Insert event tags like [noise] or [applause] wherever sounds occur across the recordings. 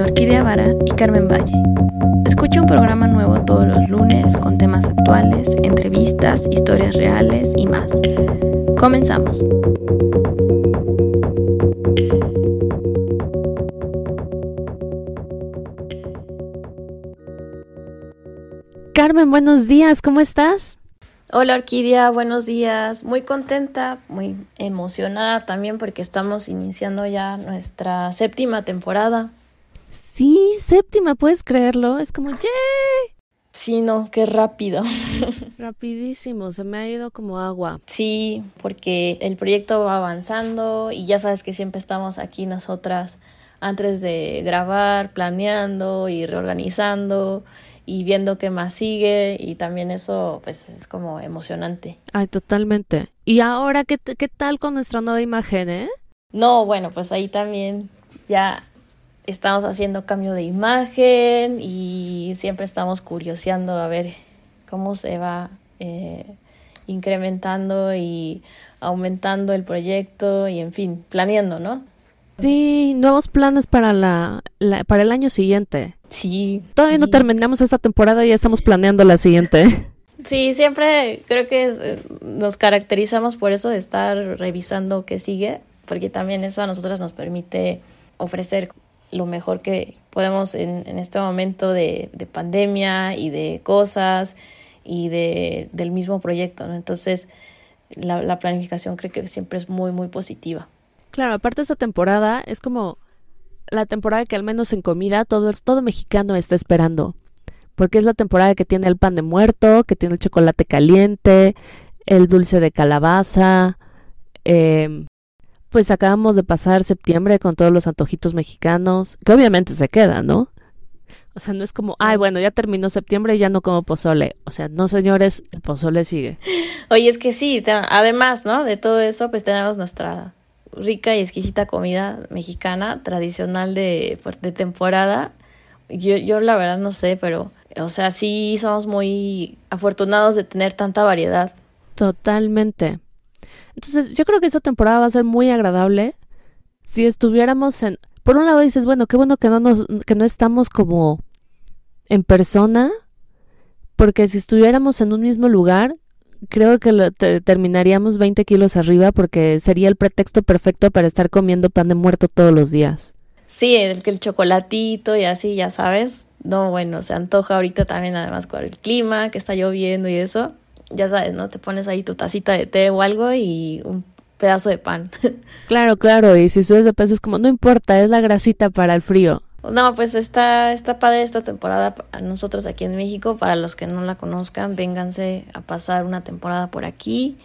con Orquídea Vara y Carmen Valle. Escucha un programa nuevo todos los lunes con temas actuales, entrevistas, historias reales y más. Comenzamos. Carmen, buenos días, ¿cómo estás? Hola Orquídea, buenos días. Muy contenta, muy emocionada también porque estamos iniciando ya nuestra séptima temporada. Sí, séptima, puedes creerlo. Es como, ¡yay! Sí, no, qué rápido. [laughs] Rapidísimo, se me ha ido como agua. Sí, porque el proyecto va avanzando y ya sabes que siempre estamos aquí nosotras antes de grabar, planeando y reorganizando y viendo qué más sigue y también eso pues es como emocionante. Ay, totalmente. ¿Y ahora qué, qué tal con nuestra nueva imagen, eh? No, bueno, pues ahí también ya estamos haciendo cambio de imagen y siempre estamos curioseando a ver cómo se va eh, incrementando y aumentando el proyecto y en fin, planeando, ¿no? Sí, nuevos planes para la, la para el año siguiente. Sí. Todavía no terminamos esta temporada y ya estamos planeando la siguiente. Sí, siempre creo que es, nos caracterizamos por eso de estar revisando qué sigue, porque también eso a nosotras nos permite ofrecer lo mejor que podemos en, en este momento de, de, pandemia y de cosas y de, del mismo proyecto, ¿no? Entonces, la, la planificación creo que siempre es muy, muy positiva. Claro, aparte esta temporada es como la temporada que al menos en comida todo, todo mexicano está esperando. Porque es la temporada que tiene el pan de muerto, que tiene el chocolate caliente, el dulce de calabaza. Eh, pues acabamos de pasar septiembre con todos los antojitos mexicanos, que obviamente se quedan, ¿no? O sea, no es como, ay, bueno, ya terminó septiembre y ya no como pozole. O sea, no, señores, el pozole sigue. Oye, es que sí, además, ¿no? De todo eso, pues tenemos nuestra rica y exquisita comida mexicana tradicional de, de temporada. Yo, yo la verdad no sé, pero, o sea, sí somos muy afortunados de tener tanta variedad. Totalmente. Entonces, yo creo que esta temporada va a ser muy agradable si estuviéramos en... Por un lado dices, bueno, qué bueno que no, nos, que no estamos como en persona, porque si estuviéramos en un mismo lugar, creo que lo, te, terminaríamos 20 kilos arriba porque sería el pretexto perfecto para estar comiendo pan de muerto todos los días. Sí, el, el chocolatito y así, ya sabes. No, bueno, se antoja ahorita también además con el clima, que está lloviendo y eso. Ya sabes, ¿no? Te pones ahí tu tacita de té o algo y un pedazo de pan. [laughs] claro, claro, y si subes de peso es como, no importa, es la grasita para el frío. No, pues está, está padre esta temporada a nosotros aquí en México. Para los que no la conozcan, vénganse a pasar una temporada por aquí.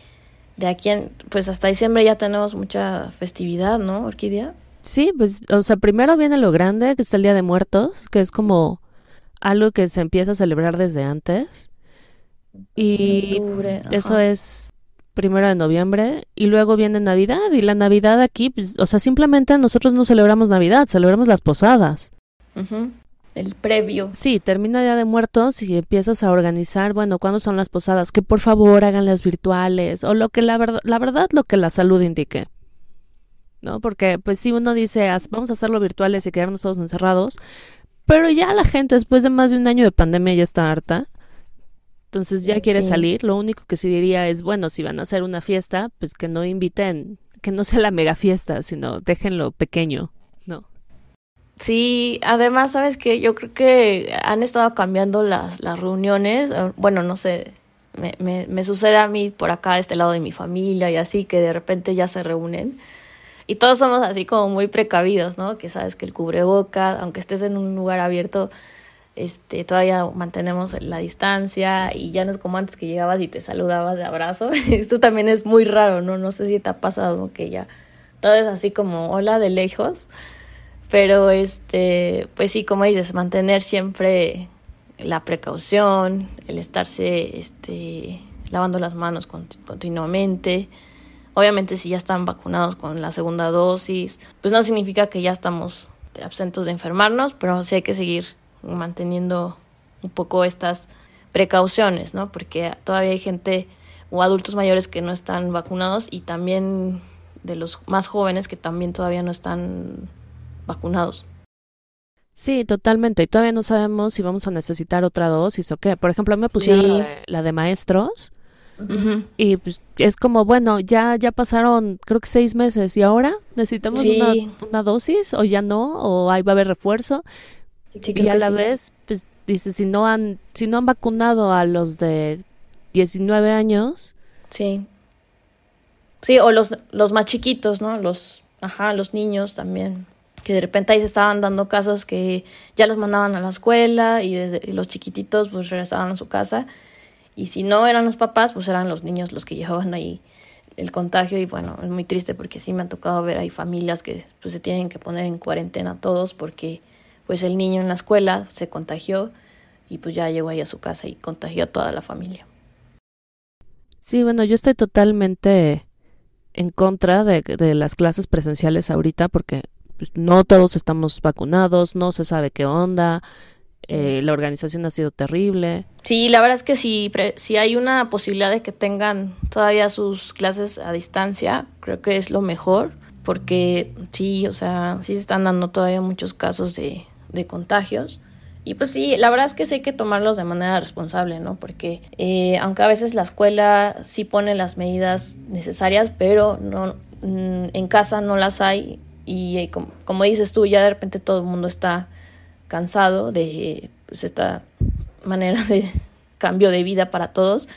De aquí en, pues hasta diciembre ya tenemos mucha festividad, ¿no, Orquídea? Sí, pues, o sea, primero viene lo grande, que está el Día de Muertos, que es como algo que se empieza a celebrar desde antes. Y Octubre, eso es primero de noviembre y luego viene Navidad y la Navidad aquí, pues, o sea, simplemente nosotros no celebramos Navidad, celebramos las posadas. Uh -huh. El previo. Sí, termina Día de Muertos y empiezas a organizar, bueno, ¿cuándo son las posadas? Que por favor hagan las virtuales o lo que la verdad, la verdad, lo que la salud indique. ¿No? Porque pues si uno dice, vamos a hacerlo virtuales y quedarnos todos encerrados, pero ya la gente después de más de un año de pandemia ya está harta entonces ya quiere sí. salir. Lo único que sí diría es, bueno, si van a hacer una fiesta, pues que no inviten, que no sea la mega fiesta, sino déjenlo pequeño, ¿no? Sí, además, sabes que yo creo que han estado cambiando las, las reuniones. Bueno, no sé, me, me, me sucede a mí por acá, de este lado de mi familia y así, que de repente ya se reúnen. Y todos somos así como muy precavidos, ¿no? Que sabes que el cubreboca, aunque estés en un lugar abierto, este, todavía mantenemos la distancia y ya no es como antes que llegabas y te saludabas de abrazo. [laughs] Esto también es muy raro, ¿no? No sé si te ha pasado que ya todo es así como hola de lejos, pero este, pues sí, como dices, mantener siempre la precaución, el estarse este, lavando las manos continuamente. Obviamente si ya están vacunados con la segunda dosis, pues no significa que ya estamos absentos de enfermarnos, pero sí hay que seguir manteniendo un poco estas precauciones, ¿no? Porque todavía hay gente o adultos mayores que no están vacunados y también de los más jóvenes que también todavía no están vacunados. Sí, totalmente. Y todavía no sabemos si vamos a necesitar otra dosis o qué. Por ejemplo, me pusieron la, de, maestros. Y pues es como, bueno, ya, ya pasaron creo que seis meses y ahora necesitamos una, dosis o ya no, o ahí va a haber refuerzo. Y a la vez, pues dice, si no han, si no han vacunado a los de 19 años. Sí. Sí, o los, los más chiquitos, ¿no? Los, ajá, los niños también que de repente ahí se estaban dando casos que ya los mandaban a la escuela y desde los chiquititos pues regresaban a su casa y si no eran los papás pues eran los niños los que llevaban ahí el contagio y bueno es muy triste porque sí me ha tocado ver hay familias que pues se tienen que poner en cuarentena todos porque pues el niño en la escuela se contagió y pues ya llegó ahí a su casa y contagió a toda la familia. Sí, bueno, yo estoy totalmente en contra de, de las clases presenciales ahorita porque pues, no todos estamos vacunados, no se sabe qué onda, eh, la organización ha sido terrible. Sí, la verdad es que si, si hay una posibilidad de que tengan todavía sus clases a distancia, creo que es lo mejor, porque sí, o sea, sí se están dando todavía muchos casos de, de contagios. Y pues sí, la verdad es que sí hay que tomarlos de manera responsable, ¿no? Porque eh, aunque a veces la escuela sí pone las medidas necesarias, pero no mm, en casa no las hay y eh, como, dices tú, ya de repente todo el mundo está cansado de pues, esta manera de [laughs] cambio de vida para todos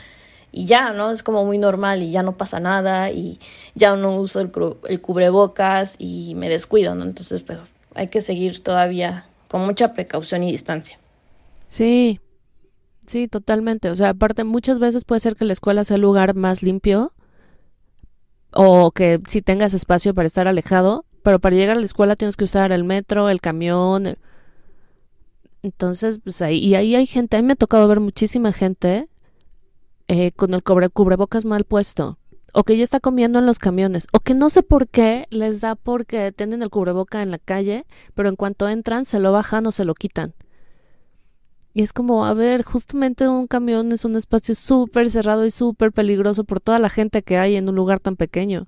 y ya, ¿no? Es como muy normal y ya no pasa nada y ya no uso el, el cubrebocas y me descuido, ¿no? Entonces, pero hay que seguir todavía con mucha precaución y distancia. Sí, sí, totalmente. O sea, aparte, muchas veces puede ser que la escuela sea el lugar más limpio o que si tengas espacio para estar alejado, pero para llegar a la escuela tienes que usar el metro, el camión. Entonces, pues ahí, y ahí hay gente, a mí me ha tocado ver muchísima gente eh, con el cubre, cubrebocas mal puesto, o que ya está comiendo en los camiones, o que no sé por qué les da porque tienen el cubreboca en la calle, pero en cuanto entran se lo bajan o se lo quitan. Y es como, a ver, justamente un camión es un espacio súper cerrado y súper peligroso por toda la gente que hay en un lugar tan pequeño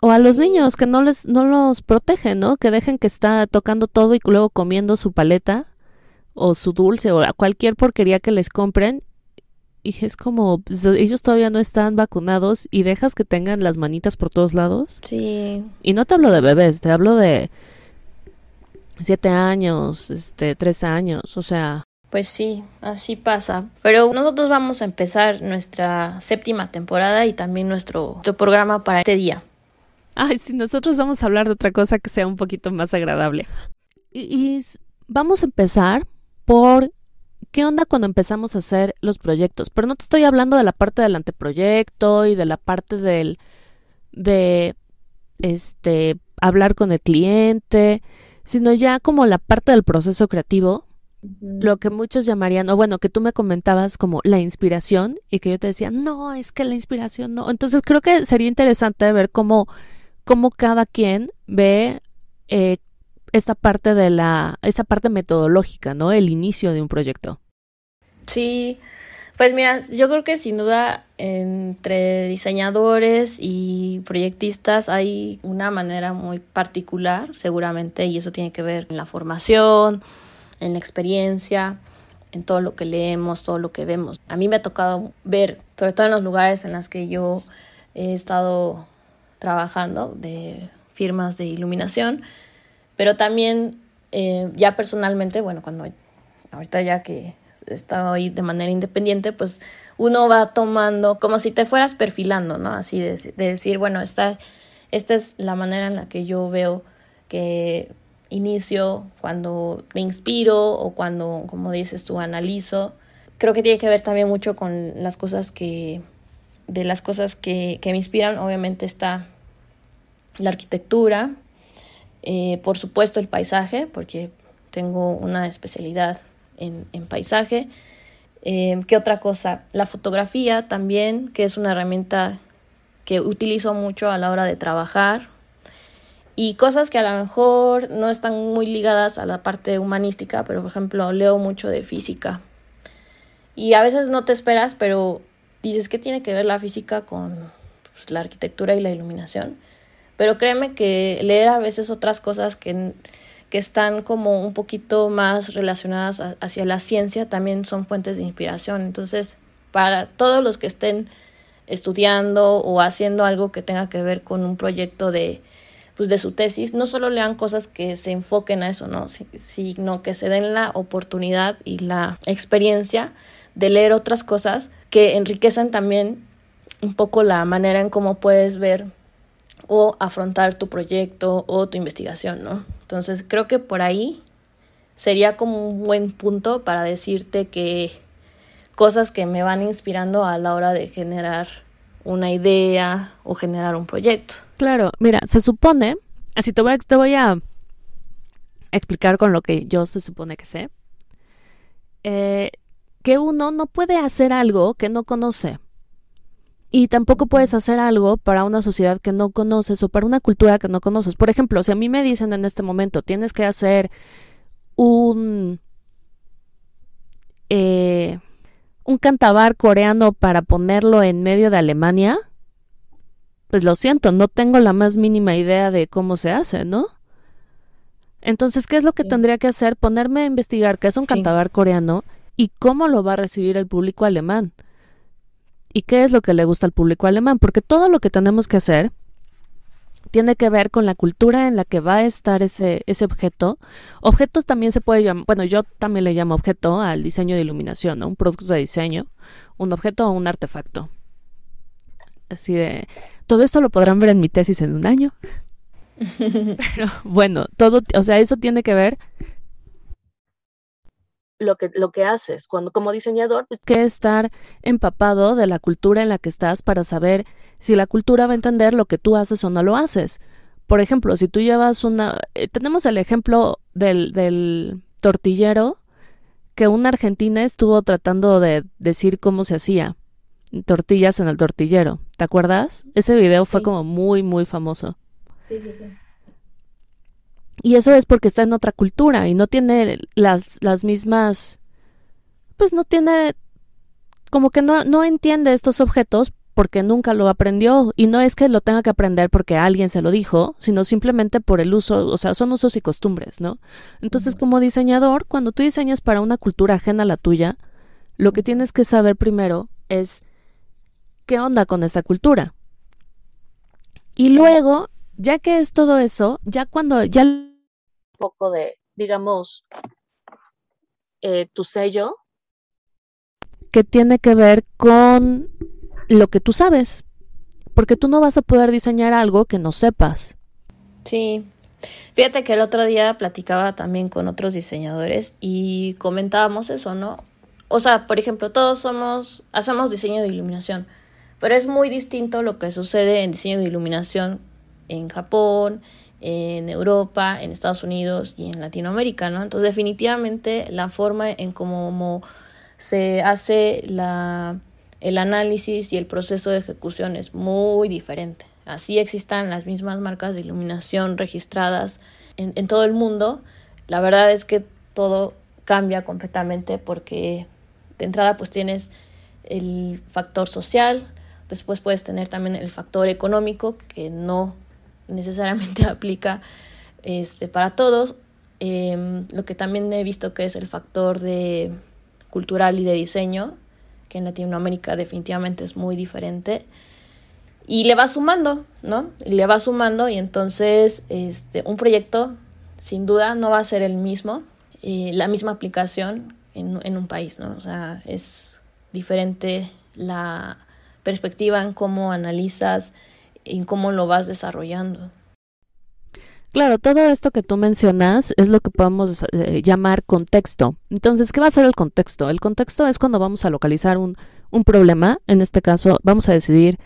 o a los niños que no les no los protegen, ¿no? Que dejen que está tocando todo y luego comiendo su paleta o su dulce o cualquier porquería que les compren y es como pues, ellos todavía no están vacunados y dejas que tengan las manitas por todos lados. Sí. Y no te hablo de bebés, te hablo de siete años, este, tres años, o sea. Pues sí, así pasa. Pero nosotros vamos a empezar nuestra séptima temporada y también nuestro, nuestro programa para este día. Ay, sí, nosotros vamos a hablar de otra cosa que sea un poquito más agradable. Y, vamos a empezar por qué onda cuando empezamos a hacer los proyectos. Pero no te estoy hablando de la parte del anteproyecto y de la parte del de este hablar con el cliente, sino ya como la parte del proceso creativo, lo que muchos llamarían, o bueno, que tú me comentabas como la inspiración y que yo te decía, no, es que la inspiración no. Entonces creo que sería interesante ver cómo cómo cada quien ve eh, esta parte de la, esta parte metodológica, ¿no? El inicio de un proyecto. Sí, pues mira, yo creo que sin duda entre diseñadores y proyectistas hay una manera muy particular, seguramente, y eso tiene que ver en la formación, en la experiencia, en todo lo que leemos, todo lo que vemos. A mí me ha tocado ver, sobre todo en los lugares en los que yo he estado trabajando de firmas de iluminación, pero también eh, ya personalmente, bueno, cuando ahorita ya que ahí de manera independiente, pues uno va tomando como si te fueras perfilando, ¿no? Así de, decir, bueno, esta, esta es la manera en la que yo veo que inicio, cuando me inspiro o cuando, como dices tú, analizo. Creo que tiene que ver también mucho con las cosas que, de las cosas que, que me inspiran, obviamente está la arquitectura, eh, por supuesto el paisaje, porque tengo una especialidad en, paisaje. Eh, ¿Qué otra cosa? La fotografía también, que es una herramienta que utilizo mucho a la hora de trabajar. Y cosas que a lo mejor no están muy ligadas a la parte humanística, pero por ejemplo leo mucho de física. Y a veces no te esperas, pero dices que tiene que ver la física con pues, la arquitectura y la iluminación. Pero créeme que leer a veces otras cosas que, que están como un poquito más relacionadas hacia la ciencia también son fuentes de inspiración. Entonces, para todos los que estén estudiando o haciendo algo que tenga que ver con un proyecto de pues de su tesis, no solo lean cosas que se enfoquen a eso, ¿no? sino que se den la oportunidad y la experiencia de leer otras cosas que enriquecen también un poco la manera en cómo puedes ver o afrontar tu proyecto o tu investigación, ¿no? Entonces creo que por ahí sería como un buen punto para decirte que cosas que me van inspirando a la hora de generar una idea o generar un proyecto. Claro, mira, se supone, así te voy a, explicar con lo que yo se supone que sé, eh, que uno no puede hacer algo que no conoce. Y tampoco puedes hacer algo para una sociedad que no conoces o para una cultura que no conoces. Por ejemplo, si a mí me dicen en este momento, tienes que hacer un... Eh, un cantabar coreano para ponerlo en medio de Alemania, pues lo siento, no tengo la más mínima idea de cómo se hace, ¿no? Entonces, ¿qué es lo que tendría que hacer? Ponerme a investigar qué es un cantabar coreano y cómo lo va a recibir el público alemán. Y qué es lo que le gusta al público alemán, porque todo lo que tenemos que hacer tiene que ver con la cultura en la que va a estar ese, ese objeto. Objeto también se puede llamar, bueno, yo también le llamo objeto al diseño de iluminación, ¿no? Un producto de diseño, un objeto o un artefacto. Así de, todo esto lo podrán ver en mi tesis en un año. [laughs] Pero bueno, todo, o sea, eso tiene que ver lo que, lo que haces. Cuando como diseñador, pues, que estar empapado de la cultura en la que estás para saber si la cultura va a entender lo que tú haces o no lo haces. Por ejemplo, si tú llevas una... Eh, tenemos el ejemplo del, del tortillero que una argentina estuvo tratando de decir cómo se hacía tortillas en el tortillero. ¿Te acuerdas? Ese video fue como muy, muy famoso. Sí, sí, sí. Y eso es porque está en otra cultura y no tiene las, las mismas, pues no tiene, como que no, no entiende estos objetos porque nunca lo aprendió y no es que lo tenga que aprender porque alguien se lo dijo, sino simplemente por el uso, o sea, son usos y costumbres, ¿no? Entonces, como diseñador, cuando tú diseñas para una cultura ajena a la tuya, lo que tienes que saber primero es qué onda con esta cultura. Y luego, ya que es todo eso, ya cuando ya poco de, digamos, eh, tu sello, que tiene que ver con lo que tú sabes, porque tú no vas a poder diseñar algo que no sepas. Sí. Fíjate que el otro día platicaba también con otros diseñadores y comentábamos eso, ¿no? O sea, por ejemplo, todos somos, hacemos diseño de iluminación, pero es muy distinto lo que sucede en diseño de iluminación en Japón, en Europa, en Estados Unidos y en Latinoamérica, ¿no? Entonces definitivamente la forma en cómo se hace la, el análisis y el proceso de ejecución es muy diferente. Así existan las mismas marcas de iluminación registradas en, en todo el mundo, la verdad es que todo cambia completamente porque de entrada pues tienes el factor social, después puedes tener también el factor económico que no necesariamente [laughs] aplica este, para todos. Em, lo que también he visto que es el factor de cultural y de diseño, que en Latinoamérica definitivamente es muy diferente. Y le va sumando, ¿no? le va sumando y entonces este, un proyecto sin duda no va a ser el mismo, eh, la misma aplicación en, en un país, ¿no? O sea, es diferente la perspectiva en cómo analizas en cómo lo vas desarrollando. Claro, todo esto que tú mencionas es lo que podemos eh, llamar contexto. Entonces, ¿qué va a ser el contexto? El contexto es cuando vamos a localizar un, un problema. En este caso, vamos a decidir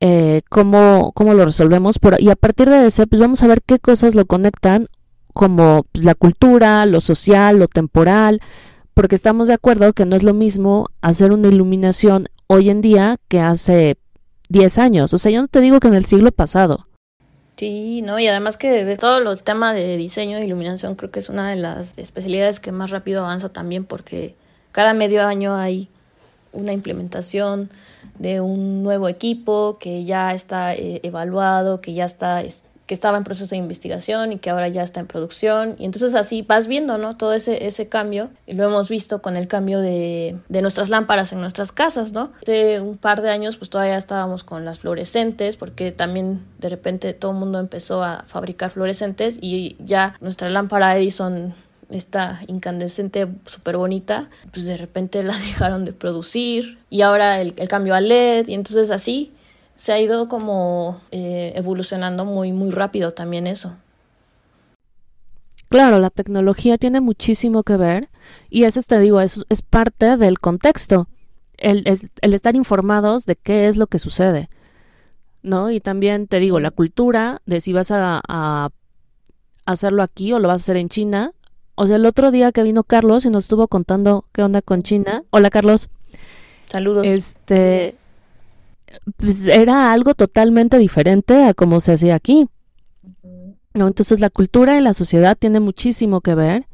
eh, cómo, cómo lo resolvemos. Por, y a partir de ese, pues vamos a ver qué cosas lo conectan, como la cultura, lo social, lo temporal, porque estamos de acuerdo que no es lo mismo hacer una iluminación hoy en día que hace 10 años. O sea, yo no te digo que en el siglo pasado. Sí, no, y además que todo el tema de diseño e iluminación creo que es una de las especialidades que más rápido avanza también porque cada medio año hay una implementación de un nuevo equipo que ya está eh, evaluado, que ya está que estaba en proceso de investigación y que ahora ya está en producción. Y entonces así vas viendo, ¿no? Todo ese, ese cambio. Y lo hemos visto con el cambio de, de nuestras lámparas en nuestras casas, ¿no? Hace un par de años pues todavía estábamos con las fluorescentes porque también de repente todo el mundo empezó a fabricar fluorescentes y ya nuestra lámpara Edison esta incandescente súper bonita, pues de repente la [laughs] dejaron de producir y ahora el, el, cambio a LED y entonces así se ha ido como eh, evolucionando muy, muy rápido también eso. Claro, la tecnología tiene muchísimo que ver y eso te digo, es, es parte del contexto, el, es, el estar informados de qué es lo que sucede, ¿no? Y también te digo, la cultura de si vas a, a hacerlo aquí o lo vas a hacer en China. O sea, el otro día que vino Carlos y nos estuvo contando qué onda con China. Hola, Carlos. Saludos. Este, pues era algo totalmente diferente a como se hacía aquí. ¿no? Entonces la cultura y la sociedad tiene muchísimo que ver.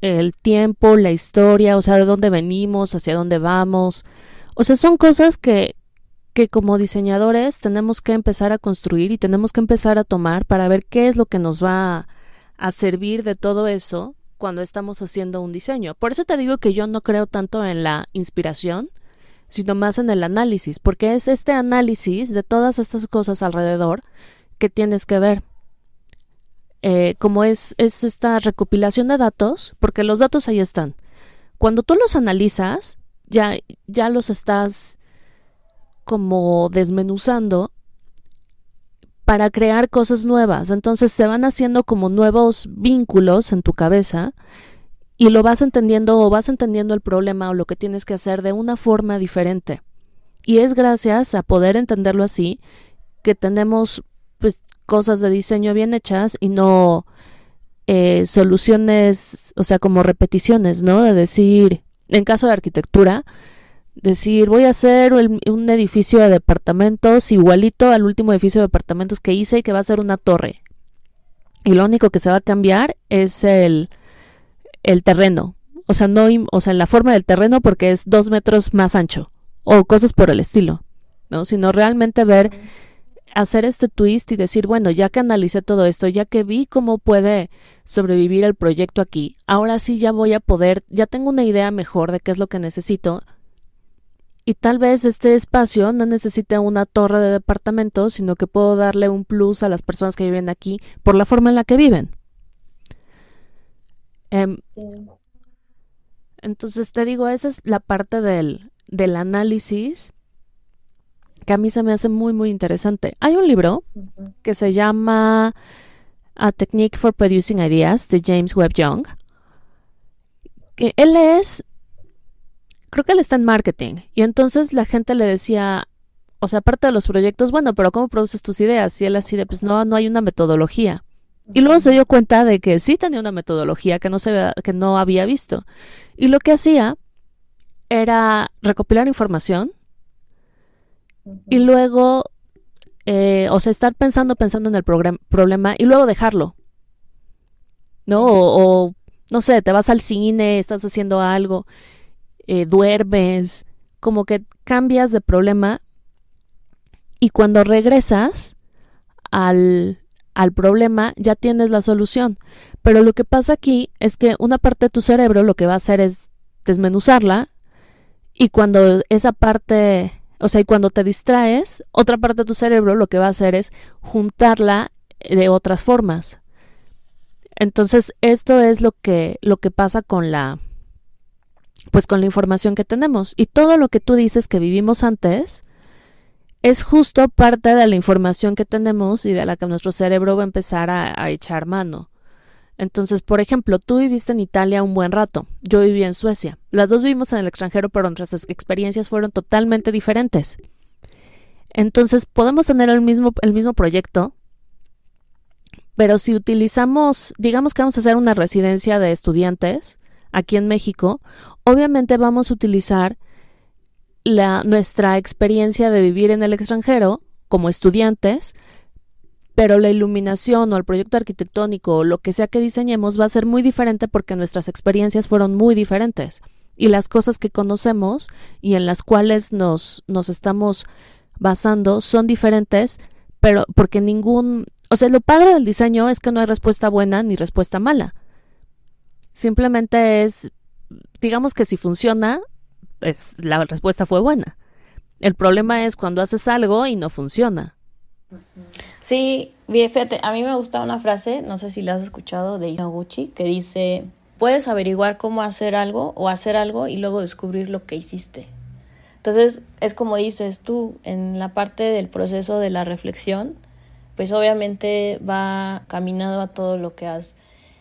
El tiempo, la historia, o sea, de dónde venimos, hacia dónde vamos. O sea, son cosas que, que como diseñadores tenemos que empezar a construir y tenemos que empezar a tomar para ver qué es lo que nos va a, a servir de todo eso cuando estamos haciendo un diseño. Por eso te digo que yo no creo tanto en la inspiración, sino más en el análisis, porque es este análisis de todas estas cosas alrededor que tienes que ver. Eh, como es, es esta recopilación de datos, porque los datos ahí están. Cuando tú los analizas, ya, ya los estás como desmenuzando para crear cosas nuevas. Entonces se van haciendo como nuevos vínculos en tu cabeza y lo vas entendiendo o vas entendiendo el problema o lo que tienes que hacer de una forma diferente. Y es gracias a poder entenderlo así que tenemos pues cosas de diseño bien hechas y no eh, soluciones, o sea, como repeticiones, ¿no? De decir, en caso de arquitectura, decir, voy a hacer un edificio de departamentos igualito al último edificio de departamentos que hice y que va a ser una torre. Y lo único que se va a cambiar es el, el terreno. O sea, no, o sea, en la forma del terreno porque es dos metros más ancho. O cosas por el estilo. ¿No? Sino realmente ver, hacer este twist y decir, bueno, ya que analicé todo esto, ya que vi cómo puede sobrevivir el proyecto aquí, ahora sí ya voy a poder, ya tengo una idea mejor de qué es lo que necesito. Y tal vez este espacio no necesite una torre de departamentos, sino que puedo darle un plus a las personas que viven aquí por la forma en la que viven. Eh, entonces te digo, esa es la parte del, del análisis que a mí se me hace muy, muy interesante. Hay un libro uh -huh. que se llama A Technique for Producing Ideas de James Webb Young. Que él es, creo que él está en marketing. Y entonces la gente le decía, o sea, aparte de los proyectos, bueno, pero ¿cómo produces tus ideas? Y él así de, pues no, no hay una metodología. Y luego se dio cuenta de que sí tenía una metodología que no, se, que no había visto. Y lo que hacía era recopilar información y luego, eh, o sea, estar pensando, pensando en el problema y luego dejarlo. ¿No? O, o, no sé, te vas al cine, estás haciendo algo, eh, duermes, como que cambias de problema y cuando regresas al, al problema ya tienes la solución. Pero lo que pasa aquí es que una parte de tu cerebro lo que va a hacer es desmenuzarla y cuando esa parte, o sea, y cuando te distraes, otra parte de tu cerebro lo que va a hacer es juntarla de otras formas. Entonces, esto es lo que lo que pasa con la pues con la información que tenemos y todo lo que tú dices que vivimos antes es justo parte de la información que tenemos y de la que nuestro cerebro va a empezar a, echar mano. Entonces, por ejemplo, tú viviste en Italia un buen rato, yo viví en Suecia. Las dos vivimos en el extranjero, pero nuestras experiencias fueron totalmente diferentes. Entonces, podemos tener el mismo, el mismo proyecto, pero si utilizamos, digamos que vamos a hacer una residencia de estudiantes aquí en México, obviamente vamos a utilizar la, nuestra experiencia de vivir en el extranjero como estudiantes, pero la iluminación o el proyecto arquitectónico o lo que sea que diseñemos va a ser muy diferente porque nuestras experiencias fueron muy diferentes y las cosas que conocemos y en las cuales nos, nos estamos basando son diferentes, pero porque ningún, O sea, lo padre del diseño es que no hay respuesta buena ni respuesta mala. Simplemente es, digamos que si funciona, pues la respuesta fue buena. El problema es cuando haces algo y no funciona. Sí, fíjate, a mí me gusta una frase, no sé si la has escuchado, de Inoguchi, que dice, puedes averiguar cómo hacer algo o hacer algo y luego descubrir lo que hiciste. Entonces, es como dices tú, en la parte del proceso de la reflexión, pues obviamente va caminado a todo lo que has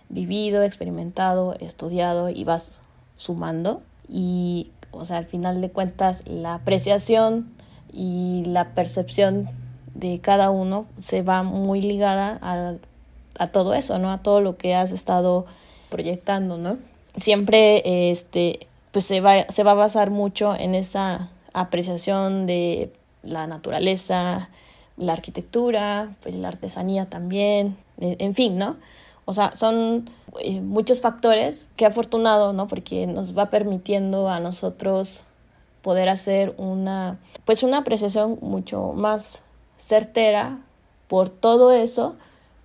vivido, experimentado, estudiado y vas sumando. Y, o sea, al final de cuentas, la apreciación y la percepción de cada uno se va muy ligada a, a todo eso, ¿no? A todo lo que has estado proyectando, ¿no? Siempre, este, pues se va, se va a basar mucho en esa apreciación de la naturaleza, la arquitectura, pues la artesanía también, en fin, ¿no? O sea, son eh, muchos factores que afortunado, ¿no? Porque nos va permitiendo a nosotros poder hacer una, pues una apreciación mucho más certera por todo eso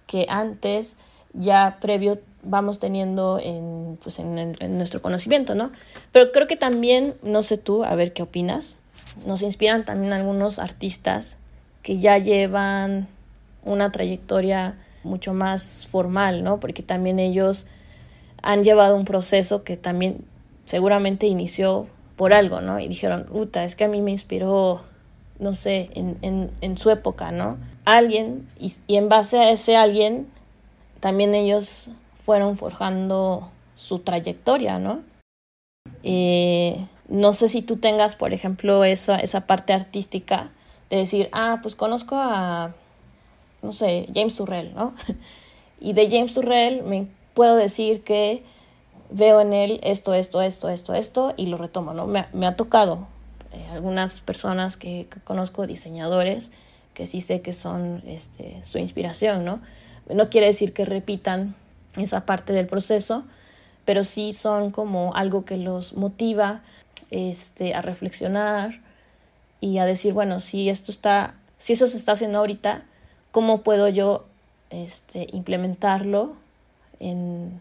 que antes ya previo vamos teniendo en, pues en, en, nuestro conocimiento, ¿no? Pero creo que también, no sé tú, a ver qué opinas, nos inspiran también algunos artistas que ya llevan una trayectoria mucho más formal, ¿no? Porque también ellos han llevado un proceso que también seguramente inició por algo, ¿no? Y dijeron, puta, es que a mí me inspiró no sé, en, en, su época, ¿no? Alguien, y, y, en base a ese alguien, también ellos fueron forjando su trayectoria, ¿no? Eh, no sé si tú tengas, por ejemplo, esa, esa parte artística de decir, ah, pues conozco a, no sé, James Turrell, ¿no? [laughs] Y de James Turrell me puedo decir que veo en él esto, esto, esto, esto, esto, y lo retomo, ¿no? Me, ha tocado, eh, algunas personas que, que, conozco, diseñadores, que sí sé que son este, su inspiración, ¿no? No quiere decir que repitan esa parte del proceso, pero sí son como algo que los motiva este, a reflexionar y a decir, bueno, si esto está, si eso se está haciendo ahorita, ¿cómo puedo yo este, implementarlo en,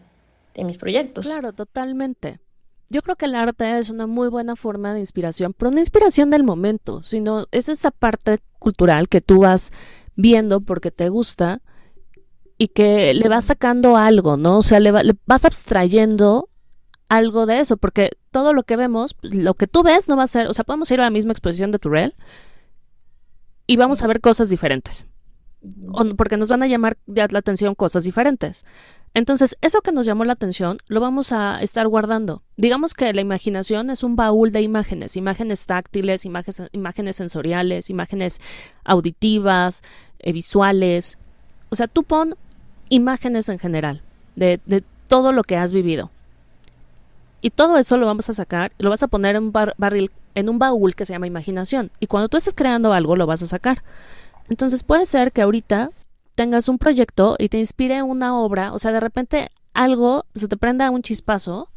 mis proyectos? Claro, totalmente. Yo creo que el arte es una muy buena forma de inspiración, pero no inspiración del momento, sino es esa parte cultural que tú vas viendo porque te gusta y que le vas sacando algo, ¿no? O sea, le, va, le vas abstrayendo algo de eso, porque todo lo que vemos, lo que tú ves no va a ser, o sea, podemos ir a la misma exposición de Turrell y vamos a ver cosas diferentes, porque nos van a llamar la atención cosas diferentes. Entonces, eso que nos llamó la atención lo vamos a estar guardando. Digamos que la imaginación es un baúl de imágenes, imágenes táctiles, imágenes, imágenes sensoriales, imágenes auditivas, eh, visuales. O sea, tú pon imágenes en general de, de, todo lo que has vivido. Y todo eso lo vamos a sacar, lo vas a poner en un bar, barril, en un baúl que se llama imaginación. Y cuando tú estés creando algo, lo vas a sacar. Entonces puede ser que ahorita tengas un proyecto y te inspire una obra, o sea, de repente algo se te prenda un chispazo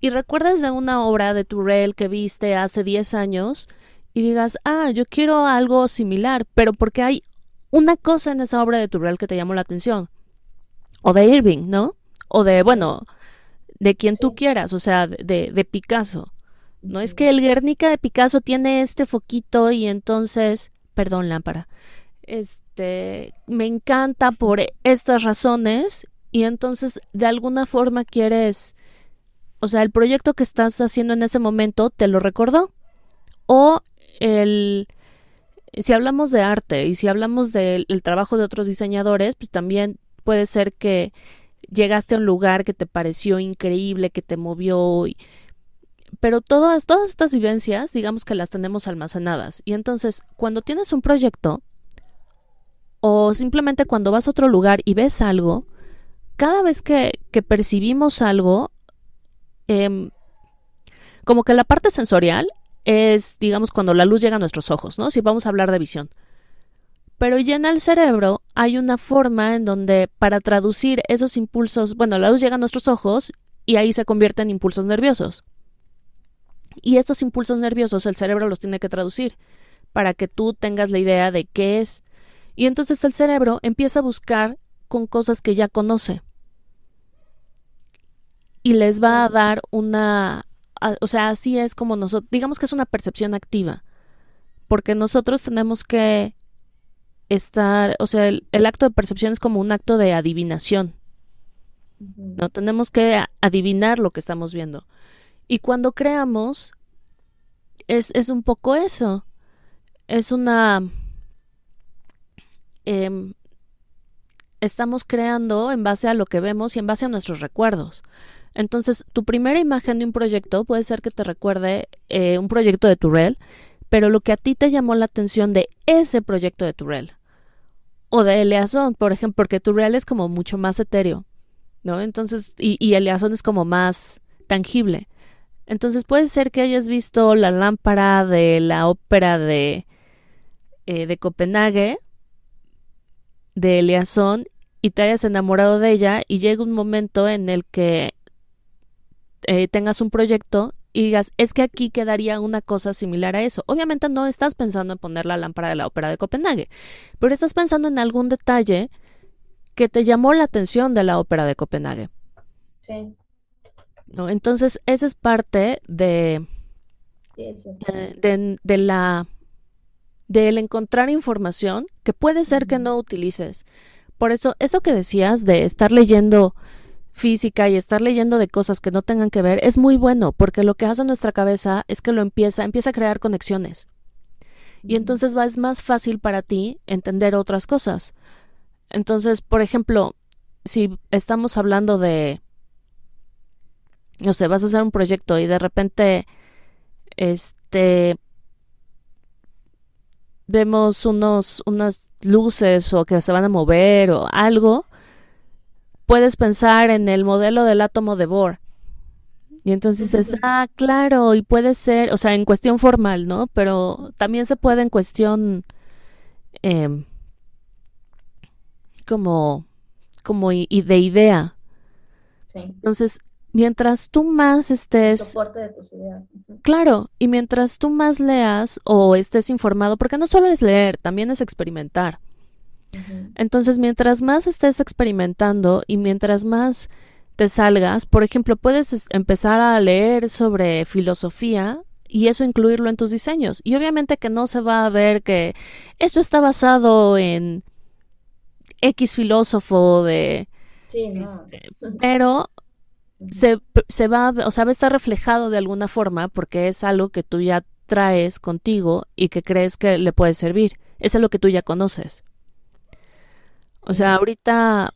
y recuerdas de una obra de Turrell que viste hace 10 años y digas, ah, yo quiero algo similar, pero porque hay una cosa en esa obra de Turrell que te llamó la atención. O de Irving, ¿no? O de, bueno, de quien tú quieras, o sea, de, de Picasso. No es que el Guernica de Picasso tiene este foquito y entonces, perdón, lámpara, es, este, me encanta por estas razones y entonces de alguna forma quieres, o sea, el proyecto que estás haciendo en ese momento te lo recordó. O el, si hablamos de arte y si hablamos del trabajo de otros diseñadores, pues también puede ser que llegaste a un lugar que te pareció increíble, que te movió. Y, pero todas, todas estas vivencias, digamos que las tenemos almacenadas. Y entonces, cuando tienes un proyecto, o simplemente cuando vas a otro lugar y ves algo, cada vez que, que percibimos algo, eh, como que la parte sensorial es, digamos, cuando la luz llega a nuestros ojos, ¿no? Si vamos a hablar de visión. Pero ya en el cerebro hay una forma en donde para traducir esos impulsos, bueno, la luz llega a nuestros ojos y ahí se convierte en impulsos nerviosos. Y estos impulsos nerviosos el cerebro los tiene que traducir para que tú tengas la idea de qué es Y entonces el cerebro empieza a buscar con cosas que ya conoce. Y les va a dar una, o sea, así es como nosotros, digamos que es una percepción activa, porque nosotros tenemos que estar, o sea, el, acto de percepción es como un acto de adivinación. No tenemos que adivinar lo que estamos viendo. Y cuando creamos, es, es un poco eso. Es una Em, estamos creando en base a lo que vemos y en base a nuestros recuerdos. Entonces, tu primera imagen de un proyecto puede ser que te recuerde eh, un proyecto de Turrell, pero lo que a ti te llamó la atención de ese proyecto de Turrell. O de Eleazón, por ejemplo, porque Turrell es como mucho más etéreo, ¿no? Entonces, y, y es como más tangible. Entonces puede ser que hayas visto la lámpara de la ópera de, eh, de Copenhague de Eleazón y te hayas enamorado de ella y llega un momento en el que eh, tengas un proyecto y digas, es que aquí quedaría una cosa similar a eso. Obviamente no estás pensando en poner la lámpara de la ópera de Copenhague, pero estás pensando en algún detalle que te llamó la atención de la ópera de Copenhague. Sí. ¿No? Entonces, esa es parte de, de, de, de la del encontrar información que puede ser que no utilices. Por eso, eso que decías de estar leyendo física y estar leyendo de cosas que no tengan que ver es muy bueno, porque lo que hace nuestra cabeza es que lo empieza, empieza a crear conexiones. Y entonces va, es más fácil para ti entender otras cosas. Entonces, por ejemplo, si estamos hablando de, no sé, vas a hacer un proyecto y de repente, este, vemos unos, unas luces o que se van a mover o algo, puedes pensar en el modelo del átomo de Bohr. Y entonces dices, ah, claro, y puede ser, o sea, en cuestión formal, ¿no? Pero también se puede en cuestión em, como, como y, de idea. Sí. Entonces, mientras tú más estés... Claro, y mientras tú más leas o estés informado, porque no solo es leer, también es experimentar. Entonces, mientras más estés experimentando y mientras más te salgas, por ejemplo, puedes empezar a leer sobre filosofía y eso incluirlo en tus diseños. Y obviamente que no se va a ver que esto está basado en X filósofo de... Sí, no. Este, pero se, se va, o sea, va a estar reflejado de alguna forma porque es algo que tú ya traes contigo y que crees que le puede servir. Es lo que tú ya conoces. O sea, ahorita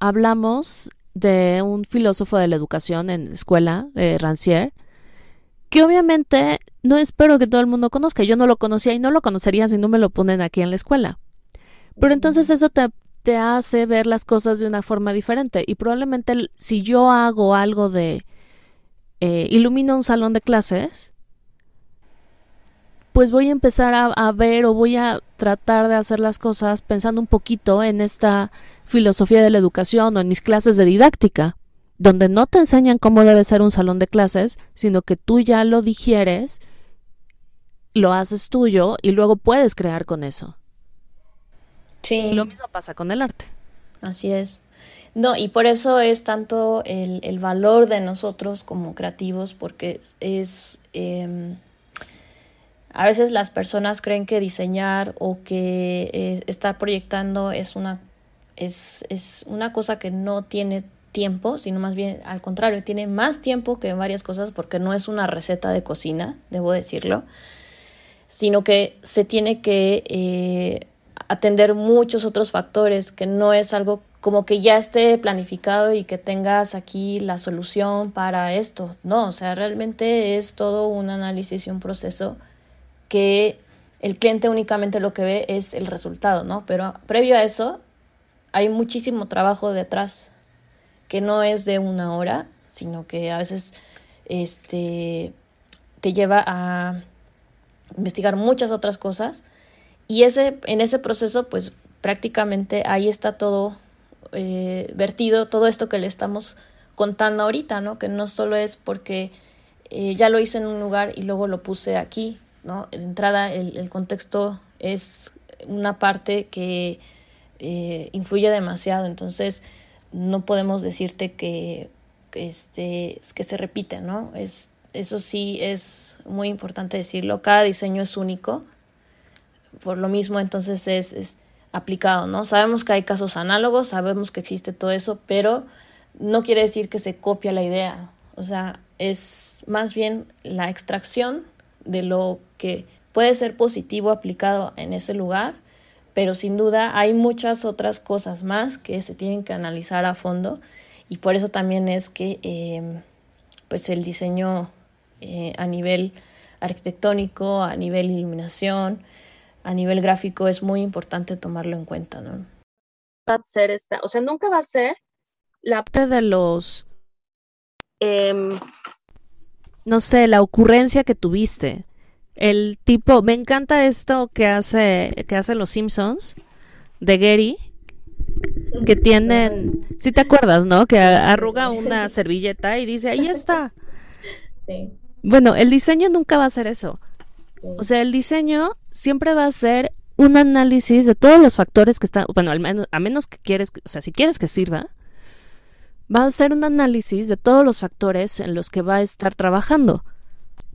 hablamos de un filósofo de la educación en la escuela, de Rancière, que obviamente no espero que todo el mundo conozca. Yo no lo conocía y no lo conocería si no me lo ponen aquí en la escuela. Pero entonces eso te, te hace ver las cosas de una forma diferente. Y probablemente si yo hago algo de eh, ilumino un salón de clases, pues voy a empezar a, a, ver o voy a tratar de hacer las cosas pensando un poquito en esta filosofía de la educación o en mis clases de didáctica, donde no te enseñan cómo debe ser un salón de clases, sino que tú ya lo digieres, lo haces tuyo y luego puedes crear con eso. Sí. lo mismo pasa con el arte. Así es. No, y por eso es tanto el, el valor de nosotros como creativos, porque es... Em, a veces las personas creen que diseñar o que eh, estar proyectando es una, es, es una cosa que no tiene tiempo, sino más bien al contrario, tiene más tiempo que varias cosas porque no es una receta de cocina, debo decirlo, sino que se tiene que eh, atender muchos otros factores, que no es algo como que ya esté planificado y que tengas aquí la solución para esto. No, o sea, realmente es todo un análisis y un proceso que el cliente únicamente lo que ve es el resultado, ¿no? Pero previo a eso hay muchísimo trabajo detrás que no es de una hora, sino que a veces este te lleva a investigar muchas otras cosas y ese, en ese proceso, pues prácticamente ahí está todo eh, vertido, todo esto que le estamos contando ahorita, ¿no? Que no solo es porque eh, ya lo hice en un lugar y luego lo puse aquí, ¿no? De entrada el, contexto es una parte que eh, influye demasiado, entonces no podemos decirte que, este, que se repite, ¿no? Es, eso sí es muy importante decirlo, cada diseño es único, por lo mismo entonces es, es aplicado, ¿no? Sabemos que hay casos análogos, sabemos que existe todo eso, pero no quiere decir que se copia la idea, o sea, es más bien la extracción de lo que puede ser positivo aplicado en ese lugar, pero sin duda hay muchas otras cosas más que se tienen que analizar a fondo y por eso también es que eh, pues el diseño eh, a nivel arquitectónico, a nivel iluminación, a nivel gráfico es muy importante tomarlo en cuenta, ¿no? Va a ser esta, o sea, nunca va a ser la parte de los, em, no sé, la ocurrencia que tuviste. El tipo, me encanta esto que hace, que hace los Simpsons de Gary, que tienen, si te acuerdas, ¿no? Que arruga una [laughs] servilleta y dice, ahí está. Bueno, el diseño nunca va a ser eso. O sea, el diseño siempre va a ser un análisis de todos los factores que están, bueno, al menos, a menos que quieres, o sea, si quieres que sirva, va a ser un análisis de todos los factores en los que va a estar trabajando.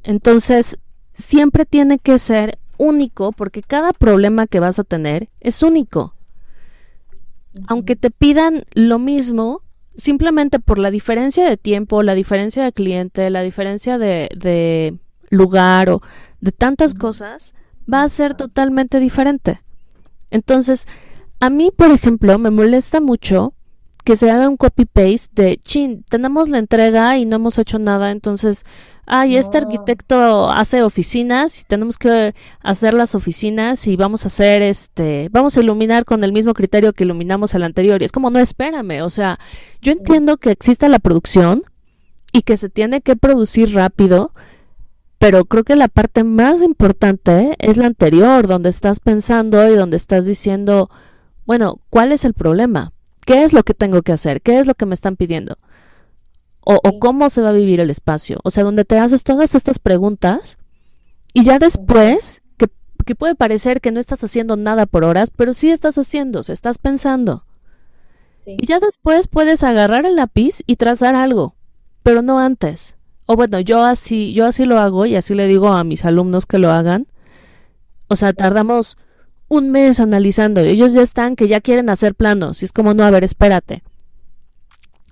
Entonces, siempre tiene que ser único porque cada problema que vas a tener es único. Aunque te pidan lo mismo, simplemente por la diferencia de tiempo, la diferencia de cliente, la diferencia de, de lugar o de tantas cosas, va a ser totalmente diferente. Entonces, a mí, por ejemplo, me molesta mucho que se haga un copy-paste de, chin, tenemos la entrega y no hemos hecho nada, entonces, ay, este arquitecto hace oficinas y tenemos que hacer las oficinas y vamos a hacer este, vamos a iluminar con el mismo criterio que iluminamos el anterior. Y es como, no, espérame, o sea, yo entiendo que exista la producción y que se tiene que producir rápido, pero creo que la parte más importante es la anterior, donde estás pensando y donde estás diciendo, bueno, ¿cuál es el problema? ¿Qué es lo que tengo que hacer? ¿Qué es lo que me están pidiendo? O, cómo se va a vivir el espacio. O sea, donde te haces todas estas preguntas y ya después, que, que puede parecer que no estás haciendo nada por horas, pero sí estás haciendo, o sea, estás pensando. Y ya después puedes agarrar el lápiz y trazar algo, pero no antes. O bueno, yo así, yo así lo hago y así le digo a mis alumnos que lo hagan. O sea, tardamos un mes analizando. Ellos ya están que ya quieren hacer planos. Y es como, no, a ver, espérate.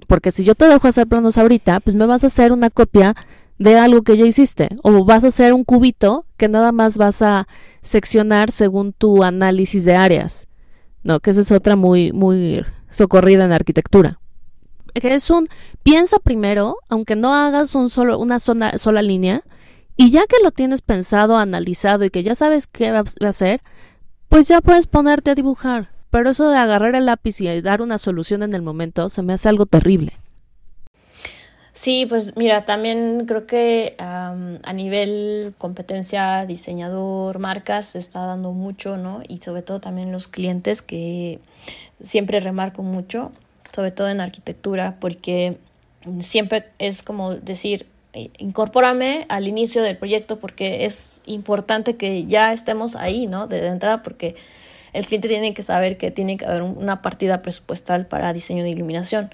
Porque si yo te dejo hacer planos ahorita, pues me vas a hacer una copia de algo que ya hiciste. O vas a hacer un cubito que nada más vas a seccionar según tu análisis de áreas. No, que esa es otra muy, muy socorrida en arquitectura. Es un piensa primero, aunque no hagas un solo, una sola, sola línea, y ya que lo tienes pensado, analizado y que ya sabes qué va a hacer, pues ya puedes ponerte a dibujar. Pero eso de agarrar el lápiz y dar una solución en el momento se me hace algo terrible. Sí, pues mira, también creo que a nivel competencia, diseñador, marcas, se está dando mucho, ¿no? Y sobre todo también los clientes que siempre remarco mucho, sobre todo en arquitectura, porque siempre es como decir, incorpórame al inicio del proyecto porque es importante que ya estemos ahí, ¿no? De entrada porque el cliente tiene que saber que tiene que haber una partida presupuestal para diseño de iluminación.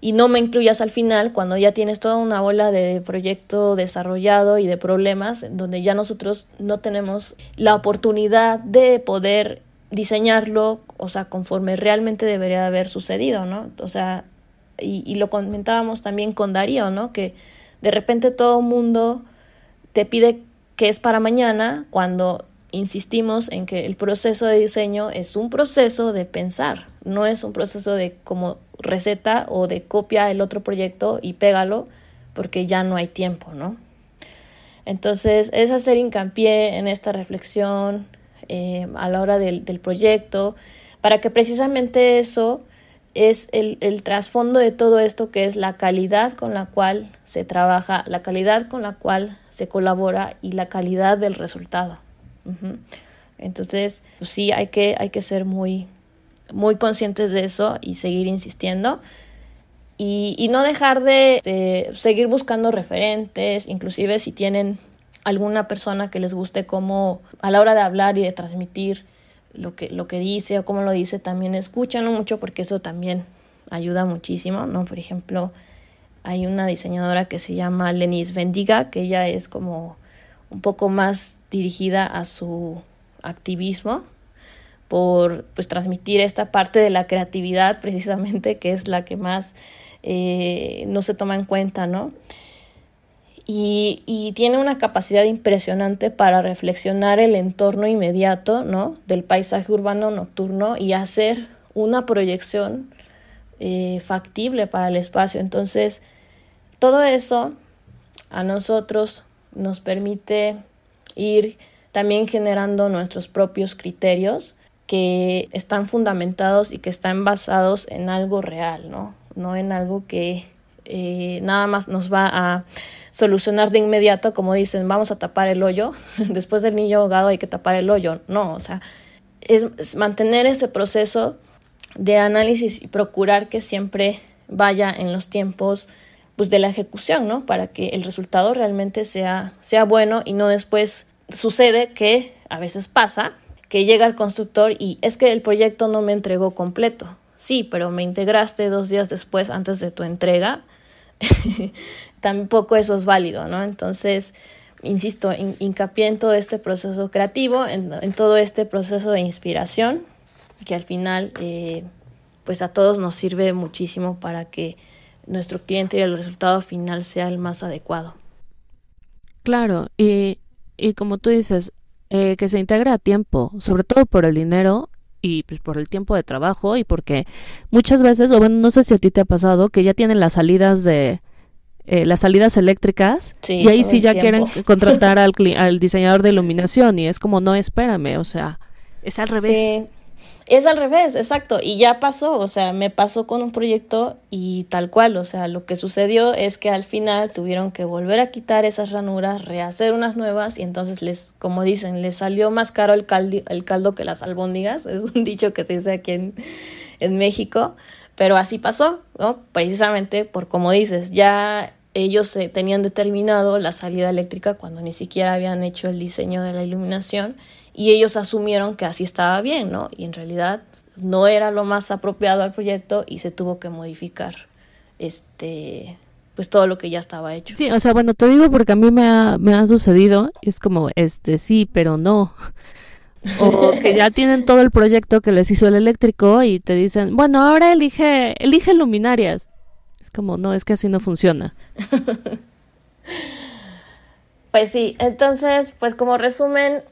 Y no me incluyas al final cuando ya tienes toda una bola de proyecto desarrollado y de problemas donde ya nosotros no tenemos la oportunidad de poder diseñarlo, o sea, conforme realmente debería haber sucedido, ¿no? O sea, y, y lo comentábamos también con Darío, ¿no? Que de repente todo el mundo te pide que es para mañana cuando insistimos en que el proceso de diseño es un proceso de pensar, no es un proceso de como receta o de copia el otro proyecto y pégalo porque ya no hay tiempo, ¿no? Entonces es hacer hincapié en esta reflexión eh, a la hora del, del proyecto para que precisamente eso es el, el trasfondo de todo esto que es la calidad con la cual se trabaja, la calidad con la cual se colabora y la calidad del resultado. Entonces, pues sí, hay que, hay que ser muy, muy conscientes de eso y seguir insistiendo. Y, y no dejar de, de, seguir buscando referentes, inclusive si tienen alguna persona que les guste como a la hora de hablar y de transmitir lo que, lo que dice o cómo lo dice, también escúchanlo mucho porque eso también ayuda muchísimo, ¿no? Por ejemplo, hay una diseñadora que se llama Lenis Vendiga, que ella es como un poco más dirigida a su activismo por pues transmitir esta parte de la creatividad precisamente que es la que más eh, no se toma en cuenta, ¿no? Y, y, tiene una capacidad impresionante para reflexionar el entorno inmediato, ¿no? Del paisaje urbano nocturno y hacer una proyección eh, factible para el espacio. Entonces, todo eso a nosotros nos permite ir también generando nuestros propios criterios que están fundamentados y que están basados en algo real, ¿no? No en algo que eh, nada más nos va a solucionar de inmediato, como dicen, vamos a tapar el hoyo, [laughs] después del niño ahogado hay que tapar el hoyo. No, o sea, es mantener ese proceso de análisis y procurar que siempre vaya en los tiempos pues de la ejecución, ¿no? Para que el resultado realmente sea, sea bueno y no después sucede que a veces pasa que llega el constructor y es que el proyecto no me entregó completo. Sí, pero me integraste dos días después antes de tu entrega. [laughs] Tampoco eso es válido, ¿no? Entonces, insisto, hincapié en todo este proceso creativo, en, todo este proceso de inspiración que al final eh, pues a todos nos sirve muchísimo para que nuestro cliente y el resultado final sea el más adecuado. Claro, y, y como tú dices, eh, que se integre a tiempo, sobre todo por el dinero y pues por el tiempo de trabajo y porque muchas veces, o bueno, no sé si a ti te ha pasado, que ya tienen las salidas de, eh, las salidas eléctricas y ahí sí ya quieren [laughs] contratar al, al diseñador de iluminación y es como, no, espérame, o sea, es al revés. Sí. Es al revés, exacto. Y ya pasó, o sea, me pasó con un proyecto y tal cual, o sea, lo que sucedió es que al final tuvieron que volver a quitar esas ranuras, rehacer unas nuevas y entonces les, como dicen, les salió más caro el, caldo, el caldo que las albóndigas, [laughs] es un dicho que se dice aquí en, en México, pero así pasó, ¿no? Precisamente por como dices, ya ellos se tenían determinado la salida eléctrica cuando ni siquiera habían hecho el diseño de la iluminación y ellos asumieron que así estaba bien, ¿no? Y en realidad no era lo más apropiado al proyecto y se tuvo que modificar este pues todo lo que ya estaba hecho. Sí, o sea, bueno, te digo porque a mí me ha, me ha sucedido, es como, este, sí, pero no. O [laughs] que ya tienen todo el proyecto que les hizo el eléctrico y te dicen, bueno, ahora elige, elige luminarias. Es como, no, es que así no funciona. [laughs] pues sí, entonces, pues como resumen,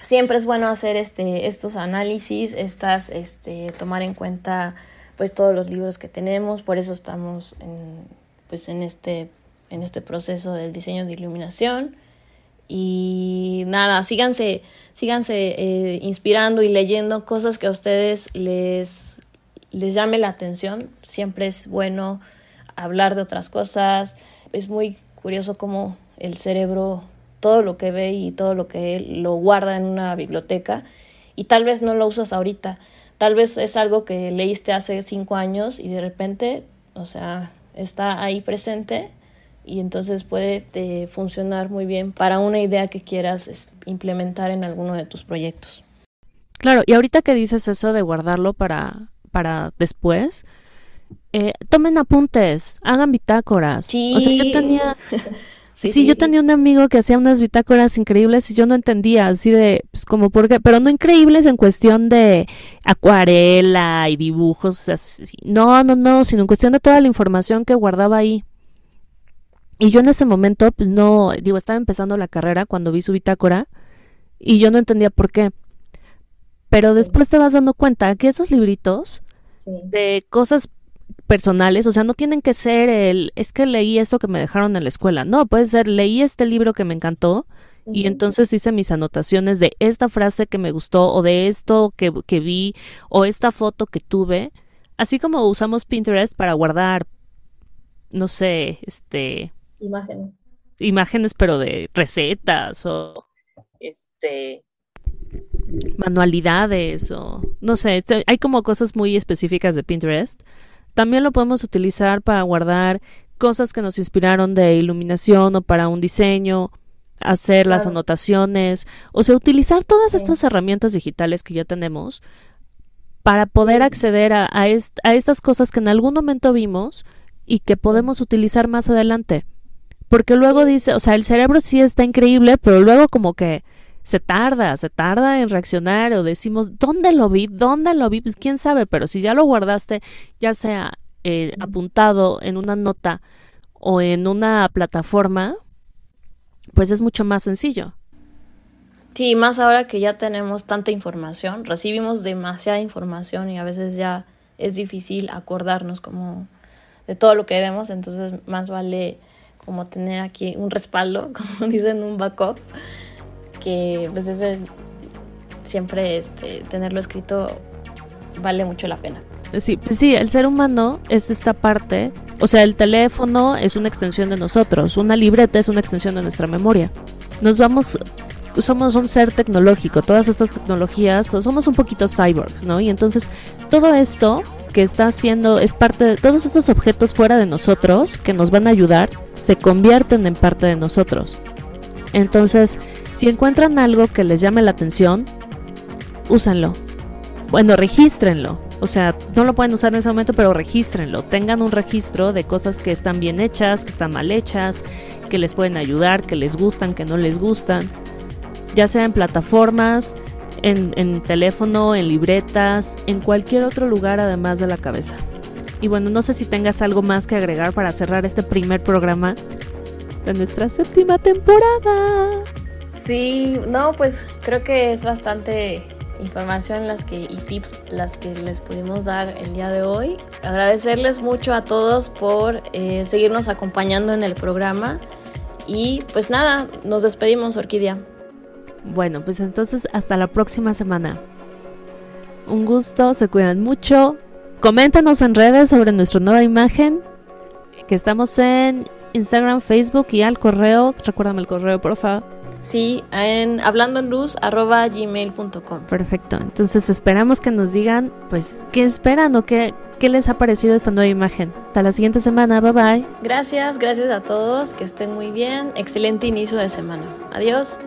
siempre es bueno hacer este, estos análisis, estas, este, tomar en cuenta pues todos los libros que tenemos, por eso estamos en, pues en este, en este proceso del diseño de iluminación. Y nada, síganse, síganse eh, inspirando y leyendo cosas que a ustedes les, les llame la atención. Siempre es bueno hablar de otras cosas. Es muy curioso cómo el cerebro todo lo que ve y todo lo que él lo guarda en una biblioteca y tal vez no lo usas ahorita. Tal vez es algo que leíste hace cinco años y de repente, o sea, está ahí presente y entonces puede eh, funcionar muy bien para una idea que quieras implementar en alguno de tus proyectos. Claro, y ahorita que dices eso de guardarlo para, para después, eh, tomen apuntes, hagan bitácoras. Sí. O sea, yo tenía, [laughs] Sí, yo tenía un amigo que hacía unas bitácoras increíbles y yo no entendía, así de, pues como por qué, pero no increíbles en cuestión de acuarela y dibujos, así. no, no, no, sino en cuestión de toda la información que guardaba ahí. Y yo en ese momento, pues no, digo, estaba empezando la carrera cuando vi su bitácora y yo no entendía por qué. Pero después te vas dando cuenta que esos libritos de cosas personales, o sea, no tienen que ser el, es que leí esto que me dejaron en la escuela, no, puede ser, leí este libro que me encantó y entonces hice mis anotaciones de esta frase que me gustó o de esto que, que vi o esta foto que tuve, así como usamos Pinterest para guardar, no sé, este... Imágenes. Imágenes, pero de recetas o este manualidades o no sé, este, hay como cosas muy específicas de Pinterest también lo podemos utilizar para guardar cosas que nos inspiraron de iluminación o para un diseño. hacer las anotaciones, o sea, utilizar todas Sí. estas herramientas digitales que ya tenemos para poder acceder a, a, est- a estas cosas que en algún momento vimos y que podemos utilizar más adelante. Porque luego dice, o sea, el cerebro sí está increíble, pero luego como que se tarda, se tarda en reaccionar o decimos, ¿dónde lo vi? ¿Dónde lo vi? Pues quién sabe, pero si ya lo guardaste, ya sea eh, apuntado en una nota o en una plataforma, pues es mucho más sencillo. Sí, más ahora que ya tenemos tanta información, recibimos demasiada información y a veces ya es difícil acordarnos como de todo lo que vemos, entonces más vale como tener aquí un respaldo, [laughs] como dicen, un backup, que pues ese siempre este tenerlo escrito vale mucho la pena. Sí, pues sí, el ser humano es esta parte, o sea, el teléfono es una extensión de nosotros, una libreta es una extensión de nuestra memoria. Nos vamos, somos un ser tecnológico, todas estas tecnologías, somos un poquito cyborgs, ¿no? Y entonces todo esto que está haciendo es parte de todos estos objetos fuera de nosotros que nos van a ayudar, se convierten en parte de nosotros. Entonces, si encuentran algo que les llame la atención, úsenlo. Bueno, regístrenlo. O sea, no lo pueden usar en ese momento, pero regístrenlo. Tengan un registro de cosas que están bien hechas, que están mal hechas, que les pueden ayudar, que les gustan, que no les gustan. Ya sea en plataformas, en, en teléfono, en libretas, en cualquier otro lugar además de la cabeza. Y bueno, no sé si tengas algo más que agregar para cerrar este primer programa de nuestra séptima temporada. Sí, no, pues creo que es bastante información las que y tips las que les pudimos dar el día de hoy. Agradecerles mucho a todos por eh, seguirnos acompañando en el programa y pues nada, nos despedimos, Orquídea. Bueno, pues entonces hasta la próxima semana. Un gusto, se cuidan mucho. Coméntanos en redes sobre nuestra nueva imagen, que estamos en Instagram, Facebook y al correo. Recuérdame el correo, porfa. Sí, en hablando en luz arroba gmail.com. Perfecto. Entonces esperamos que nos digan, pues, qué esperan o qué, qué les ha parecido esta nueva imagen. Hasta la siguiente semana. Bye bye. Gracias, gracias a todos, que estén muy bien. Excelente inicio de semana. Adiós.